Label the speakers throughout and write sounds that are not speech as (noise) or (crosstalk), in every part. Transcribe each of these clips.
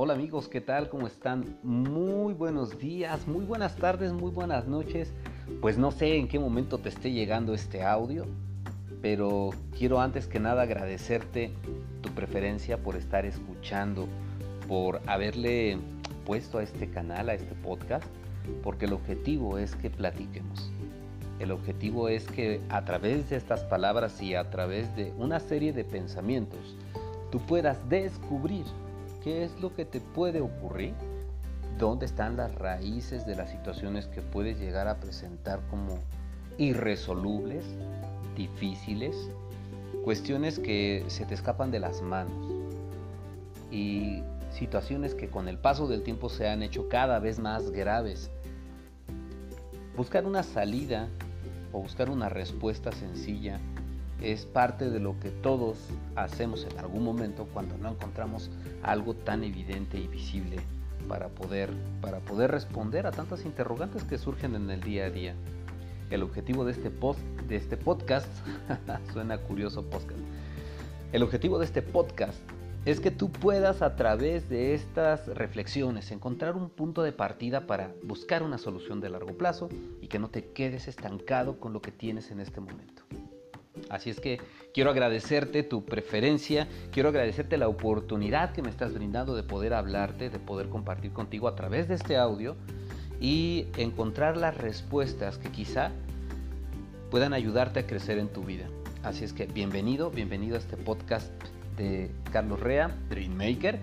Speaker 1: Hola amigos, ¿qué tal? ¿Cómo están? Muy buenos días, muy buenas tardes, muy buenas noches. Pues no sé en qué momento te esté llegando este audio, pero quiero antes que nada agradecerte tu preferencia por estar escuchando, por haberle puesto a este canal, a este podcast, porque el objetivo es que platiquemos. El objetivo es que a través de estas palabras y a través de una serie de pensamientos, tú puedas descubrir qué es lo que te puede ocurrir, dónde están las raíces de las situaciones que puedes llegar a presentar como irresolubles, difíciles, cuestiones que se te escapan de las manos y situaciones que con el paso del tiempo se han hecho cada vez más graves. Buscar una salida o buscar una respuesta sencilla es parte de lo que todos hacemos en algún momento cuando no encontramos algo tan evidente y visible para poder, para poder responder a tantas interrogantes que surgen en el día a día. El objetivo de este, post, de este podcast, (laughs) suena curioso podcast, el objetivo de este podcast es que tú puedas a través de estas reflexiones encontrar un punto de partida para buscar una solución de largo plazo y que no te quedes estancado con lo que tienes en este momento. Así es que quiero agradecerte tu preferencia, quiero agradecerte la oportunidad que me estás brindando de poder hablarte, de poder compartir contigo a través de este audio y encontrar las respuestas que quizá puedan ayudarte a crecer en tu vida. Así es que bienvenido, bienvenido a este podcast de Carlos Rea, Dreammaker,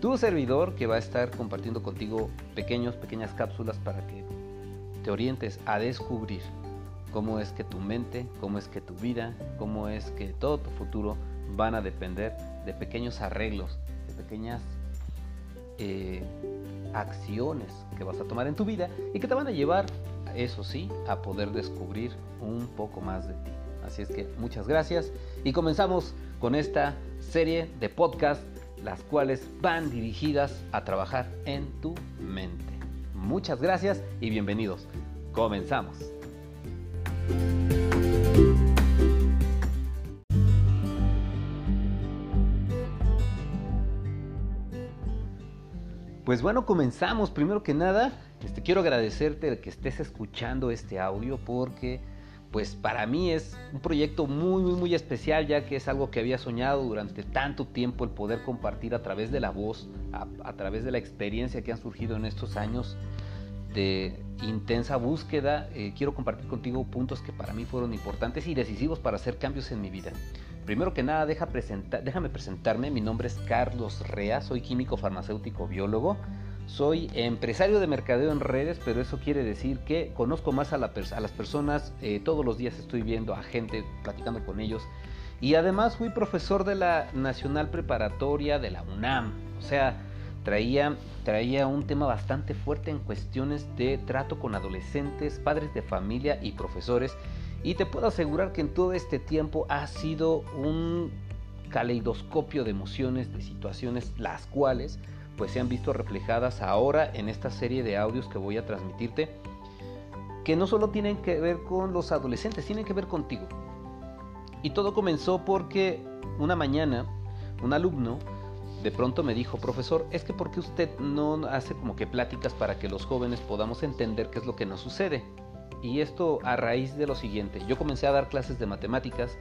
Speaker 1: tu servidor que va a estar compartiendo contigo pequeños, pequeñas cápsulas para que te orientes a descubrir cómo es que tu mente, cómo es que tu vida, cómo es que todo tu futuro van a depender de pequeños arreglos, de pequeñas eh, acciones que vas a tomar en tu vida y que te van a llevar, eso sí, a poder descubrir un poco más de ti. Así es que muchas gracias y comenzamos con esta serie de podcasts, las cuales van dirigidas a trabajar en tu mente. Muchas gracias y bienvenidos. Comenzamos. Pues bueno, comenzamos. Primero que nada, este, quiero agradecerte que estés escuchando este audio porque pues para mí es un proyecto muy, muy, muy especial ya que es algo que había soñado durante tanto tiempo el poder compartir a través de la voz, a través de la experiencia que han surgido en estos años de intensa búsqueda, eh, quiero compartir contigo puntos que para mí fueron importantes y decisivos para hacer cambios en mi vida. Primero que nada, deja déjame presentarme. Mi nombre es Carlos Rea, soy químico farmacéutico biólogo. Soy empresario de mercadeo en redes, pero eso quiere decir que conozco más a, a las personas. Eh, todos los días estoy viendo a gente, platicando con ellos. Y además fui profesor de la Nacional Preparatoria de la UNAM. O sea, traía, traía un tema bastante fuerte en cuestiones de trato con adolescentes, padres de familia y profesores. Y te puedo asegurar que en todo este tiempo ha sido un caleidoscopio de emociones, de situaciones, las cuales pues se han visto reflejadas ahora en esta serie de audios que voy a transmitirte, que no solo tienen que ver con los adolescentes, tienen que ver contigo. Y todo comenzó porque una mañana un alumno de pronto me dijo, profesor, es que porque usted no hace como que pláticas para que los jóvenes podamos entender qué es lo que nos sucede? Y esto a raíz de lo siguiente, yo comencé a dar clases de matemáticas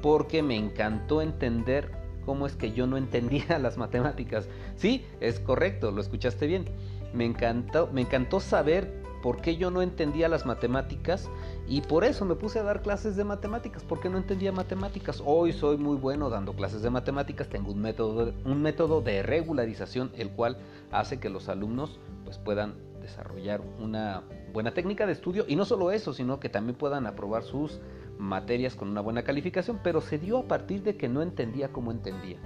Speaker 1: porque me encantó entender cómo es que yo no entendía (laughs) las matemáticas. Sí, es correcto, lo escuchaste bien. Me encantó, me encantó saber por qué yo no entendía las matemáticas y por eso me puse a dar clases de matemáticas, porque no entendía matemáticas. Hoy soy muy bueno dando clases de matemáticas, tengo un método, un método de regularización el cual hace que los alumnos pues, puedan desarrollar una buena técnica de estudio y no solo eso, sino que también puedan aprobar sus materias con una buena calificación, pero se dio a partir de que no entendía cómo entendía.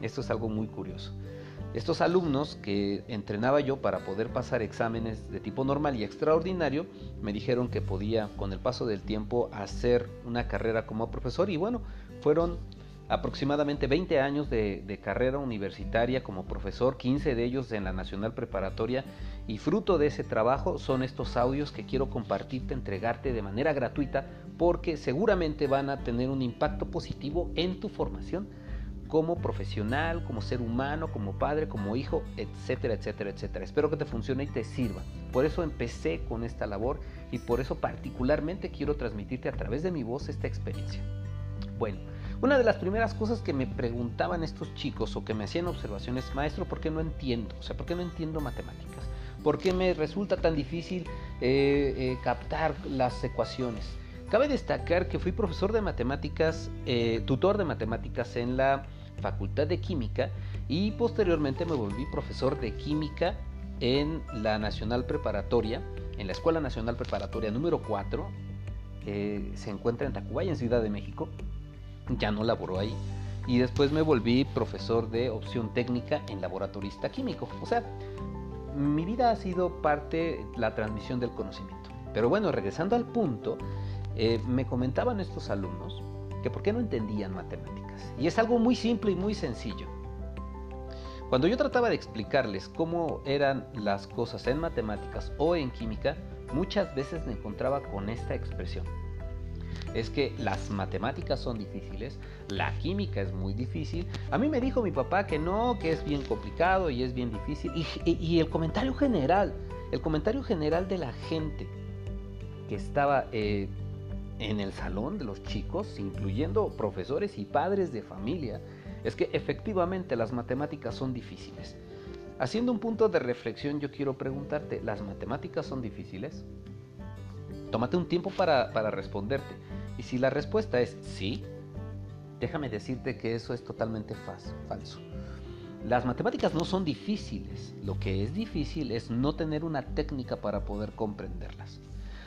Speaker 1: Esto es algo muy curioso. Estos alumnos que entrenaba yo para poder pasar exámenes de tipo normal y extraordinario, me dijeron que podía con el paso del tiempo hacer una carrera como profesor. Y bueno, fueron aproximadamente 20 años de, carrera universitaria como profesor, 15 de ellos en la Nacional Preparatoria. Y fruto de ese trabajo son estos audios que quiero compartirte, entregarte de manera gratuita porque seguramente van a tener un impacto positivo en tu formación como profesional, como ser humano, como padre, como hijo, etcétera, etcétera, etcétera. Espero que te funcione y te sirva. Por eso empecé con esta labor y por eso particularmente quiero transmitirte a través de mi voz esta experiencia. Bueno, una de las primeras cosas que me preguntaban estos chicos o que me hacían observaciones, maestro, ¿por qué no entiendo? O sea, ¿por qué no entiendo matemáticas? ¿Por qué me resulta tan difícil eh, eh, captar las ecuaciones? Cabe destacar que fui profesor de matemáticas, eh, tutor de matemáticas en la Facultad de Química y posteriormente me volví profesor de Química en la Nacional Preparatoria, en la Escuela Nacional Preparatoria número 4, se encuentra en Tacubaya, en Ciudad de México, ya no laboró ahí, y después me volví profesor de opción técnica en laboratorista químico, o sea, mi vida ha sido parte la transmisión del conocimiento. Pero bueno, regresando al punto, eh, me comentaban estos alumnos que por qué no entendían matemáticas. Y es algo muy simple y muy sencillo. Cuando yo trataba de explicarles cómo eran las cosas en matemáticas o en química, muchas veces me encontraba con esta expresión es que las matemáticas son difíciles, la química es muy difícil. A mí me dijo mi papá que no, que es bien complicado y es bien difícil. Y, el comentario general, el comentario general de la gente que estaba eh, en el salón de los chicos, incluyendo profesores y padres de familia, es que efectivamente las matemáticas son difíciles. Haciendo un punto de reflexión, yo quiero preguntarte, ¿las matemáticas son difíciles? Tómate un tiempo para, para responderte. Y si la respuesta es sí, déjame decirte que eso es totalmente falso. Las matemáticas no son difíciles. Lo que es difícil es no tener una técnica para poder comprenderlas.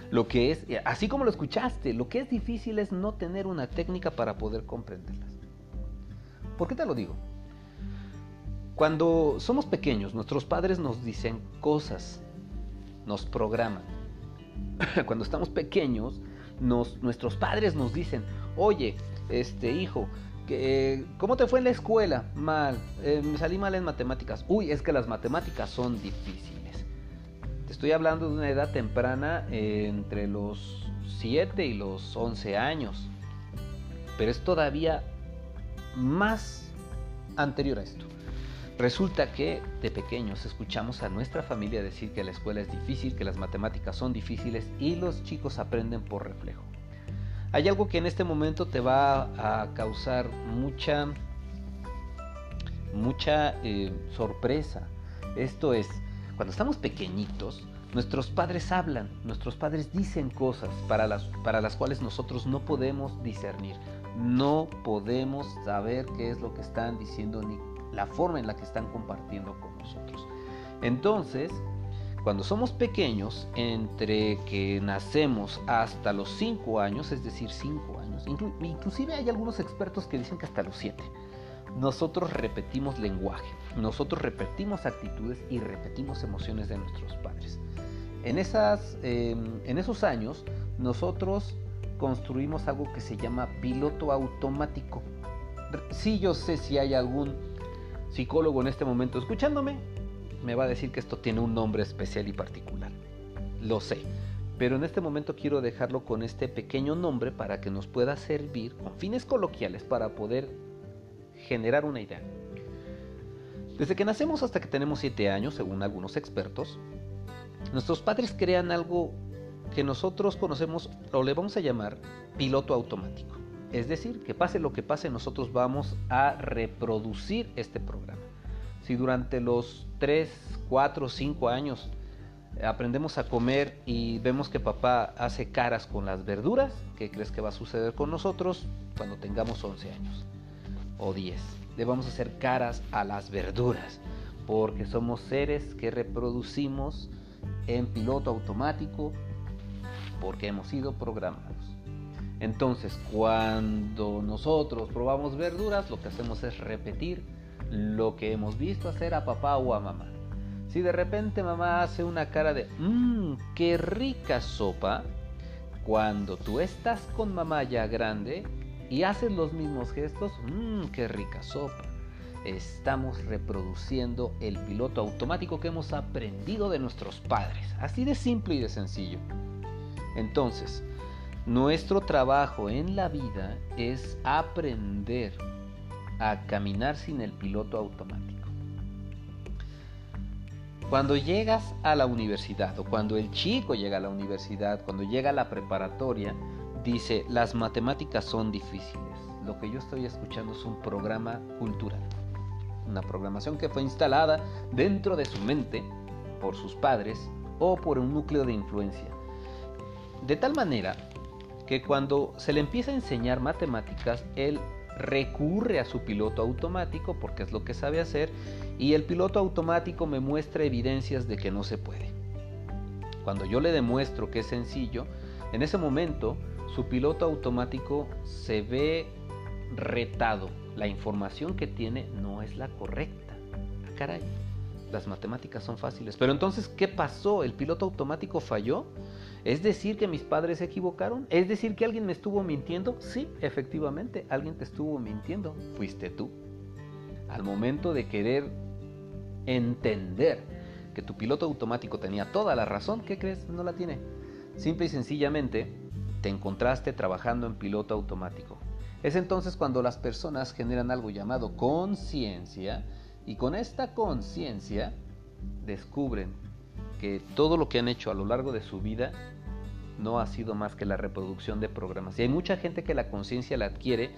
Speaker 1: Lo que es, así como lo escuchaste, lo que es difícil es no tener una técnica para poder comprenderlas. ¿Por qué te lo digo? Cuando somos pequeños, nuestros padres nos dicen cosas, nos programan. (laughs) Cuando estamos pequeños, nuestros padres nos dicen, oye, este hijo, ¿cómo te fue en la escuela? Mal, eh, me salí mal en matemáticas. Uy, es que las matemáticas son difíciles. Te estoy hablando de una edad temprana entre los 7 y los 11 años. Pero es todavía más anterior a esto. Resulta que de pequeños escuchamos a nuestra familia decir que la escuela es difícil, que las matemáticas son difíciles y los chicos aprenden por reflejo. Hay algo que en este momento te va a causar mucha, mucha eh, sorpresa. Esto es, cuando estamos pequeñitos, nuestros padres hablan, nuestros padres dicen cosas para las, para las cuales nosotros no podemos discernir. No podemos saber qué es lo que están diciendo ni la forma en la que están compartiendo con nosotros. Entonces, cuando somos pequeños, entre que nacemos hasta los 5 años, es decir, 5 años, inclusive hay algunos expertos que dicen que hasta los 7, nosotros repetimos lenguaje, nosotros repetimos actitudes y repetimos emociones de nuestros padres. En, esas, em, en esos años, nosotros construimos algo que se llama piloto automático. Sí, yo sé si hay algún psicólogo en este momento escuchándome, me va a decir que esto tiene un nombre especial y particular. Lo sé. Pero en este momento quiero dejarlo con este pequeño nombre para que nos pueda servir con fines coloquiales para poder generar una idea. Desde que nacemos hasta que tenemos 7 años, según algunos expertos, nuestros padres crean algo que nosotros conocemos o le vamos a llamar piloto automático. Es decir, que pase lo que pase, nosotros vamos a reproducir este programa. Si durante los 3, 4, 5 años aprendemos a comer y vemos que papá hace caras con las verduras, ¿qué crees que va a suceder con nosotros cuando tengamos 11 años o 10? Le vamos a hacer caras a las verduras, porque somos seres que reproducimos en piloto automático, porque hemos sido programados. Entonces, cuando nosotros probamos verduras, lo que hacemos es repetir lo que hemos visto hacer a papá o a mamá. Si de repente mamá hace una cara de, mmm, qué rica sopa, cuando tú estás con mamá ya grande y haces los mismos gestos, mmm, qué rica sopa. Estamos reproduciendo el piloto automático que hemos aprendido de nuestros padres. Así de simple y de sencillo. Entonces, nuestro trabajo en la vida es aprender a caminar sin el piloto automático. Cuando llegas a la universidad o cuando el chico llega a la universidad, cuando llega a la preparatoria, dice, las matemáticas son difíciles. Lo que yo estoy escuchando es un programa cultural, una programación que fue instalada dentro de su mente por sus padres o por un núcleo de influencia. De tal manera que cuando se le empieza a enseñar matemáticas, él recurre a su piloto automático porque es lo que sabe hacer y el piloto automático me muestra evidencias de que no se puede. Cuando yo le demuestro que es sencillo, en ese momento su piloto automático se ve retado. La información que tiene no es la correcta. Ah, caray, las matemáticas son fáciles. Pero entonces, ¿qué pasó? ¿El piloto automático falló? ¿Es decir que mis padres se equivocaron? ¿Es decir que alguien me estuvo mintiendo? Sí, efectivamente, alguien te estuvo mintiendo. Fuiste tú. Al momento de querer entender que tu piloto automático tenía toda la razón, ¿qué crees? No la tiene. Simple y sencillamente te encontraste trabajando en piloto automático. Es entonces cuando las personas generan algo llamado conciencia y con esta conciencia descubren que todo lo que han hecho a lo largo de su vida no ha sido más que la reproducción de programas. Y hay mucha gente que la conciencia la adquiere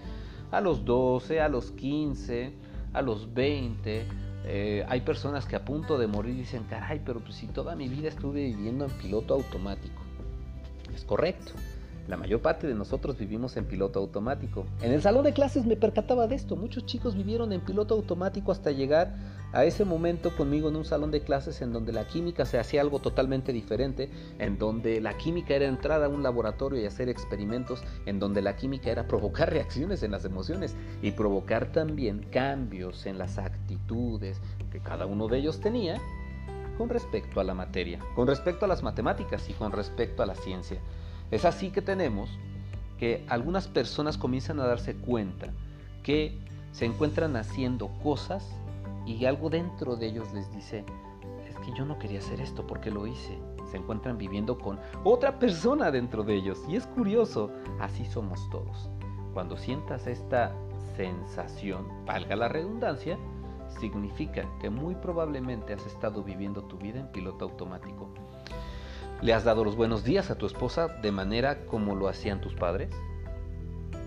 Speaker 1: a los 12, a los 15, a los 20. Eh, hay personas que a punto de morir dicen, caray, pero pues si toda mi vida estuve viviendo en piloto automático. Es correcto. La mayor parte de nosotros vivimos en piloto automático. En el salón de clases me percataba de esto. Muchos chicos vivieron en piloto automático hasta llegar a ese momento conmigo en un salón de clases en donde la química se hacía algo totalmente diferente, en donde la química era entrar a un laboratorio y hacer experimentos, en donde la química era provocar reacciones en las emociones y provocar también cambios en las actitudes que cada uno de ellos tenía con respecto a la materia, con respecto a las matemáticas y con respecto a la ciencia. Es así que tenemos que algunas personas comienzan a darse cuenta que se encuentran haciendo cosas y algo dentro de ellos les dice, es que yo no quería hacer esto porque lo hice. Se encuentran viviendo con otra persona dentro de ellos. Y es curioso, así somos todos. Cuando sientas esta sensación, valga la redundancia, significa que muy probablemente has estado viviendo tu vida en piloto automático. ¿Le has dado los buenos días a tu esposa de manera como lo hacían tus padres?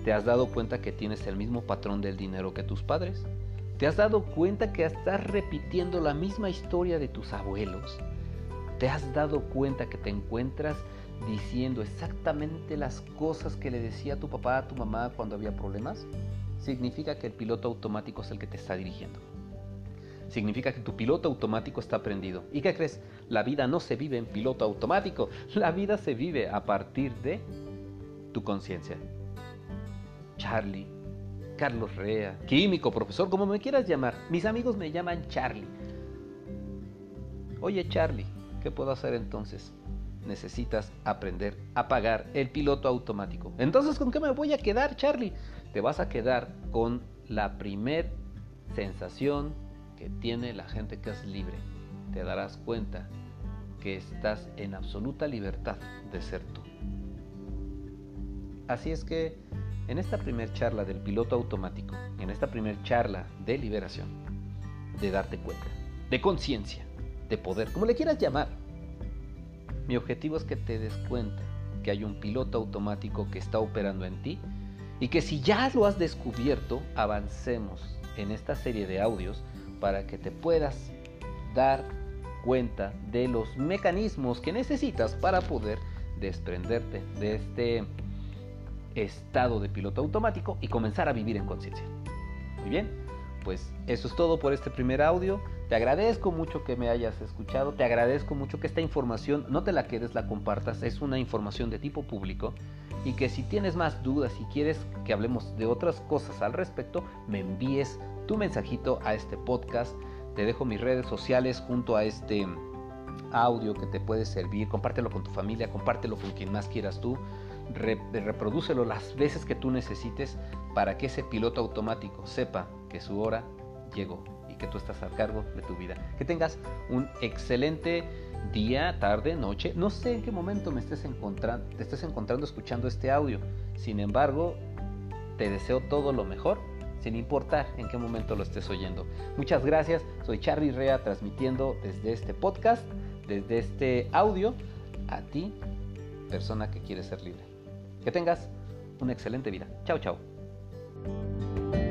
Speaker 1: ¿Te has dado cuenta que tienes el mismo patrón del dinero que tus padres? ¿Te has dado cuenta que estás repitiendo la misma historia de tus abuelos? ¿Te has dado cuenta que te encuentras diciendo exactamente las cosas que le decía tu papá a tu mamá cuando había problemas? Significa que el piloto automático es el que te está dirigiendo significa que tu piloto automático está prendido. ¿Y qué crees? La vida no se vive en piloto automático, la vida se vive a partir de tu conciencia. Charlie, Carlos Rea, químico, profesor, como me quieras llamar, mis amigos me llaman Charlie. Oye Charlie, ¿qué puedo hacer entonces? Necesitas aprender a pagar el piloto automático. Entonces, ¿con qué me voy a quedar, Charlie? Te vas a quedar con la primer sensación tiene la gente que es libre, te darás cuenta que estás en absoluta libertad de ser tú. Así es que en esta primer charla del piloto automático, en esta primer charla de liberación, de darte cuenta, de conciencia, de poder, como le quieras llamar, mi objetivo es que te des cuenta que hay un piloto automático que está operando en ti y que si ya lo has descubierto, avancemos en esta serie de audios para que te puedas dar cuenta de los mecanismos que necesitas para poder desprenderte de este estado de piloto automático y comenzar a vivir en conciencia. Muy bien, pues eso es todo por este primer audio. Te agradezco mucho que me hayas escuchado, te agradezco mucho que esta información no te la quedes, la compartas, es una información de tipo público y que si tienes más dudas y quieres que hablemos de otras cosas al respecto, me envíes tu mensajito a este podcast. Te dejo mis redes sociales junto a este audio que te puede servir. Compártelo con tu familia, compártelo con quien más quieras tú. reprodúcelo las veces que tú necesites para que ese piloto automático sepa que su hora llegó y que tú estás al cargo de tu vida. Que tengas un excelente día, tarde, noche. No sé en qué momento me estés encontrando, te estés encontrando escuchando este audio. Sin embargo, te deseo todo lo mejor sin importar en qué momento lo estés oyendo. Muchas gracias, soy Charlie Rea transmitiendo desde este podcast, desde este audio, a ti, persona que quiere ser libre. Que tengas una excelente vida. Chao, chao.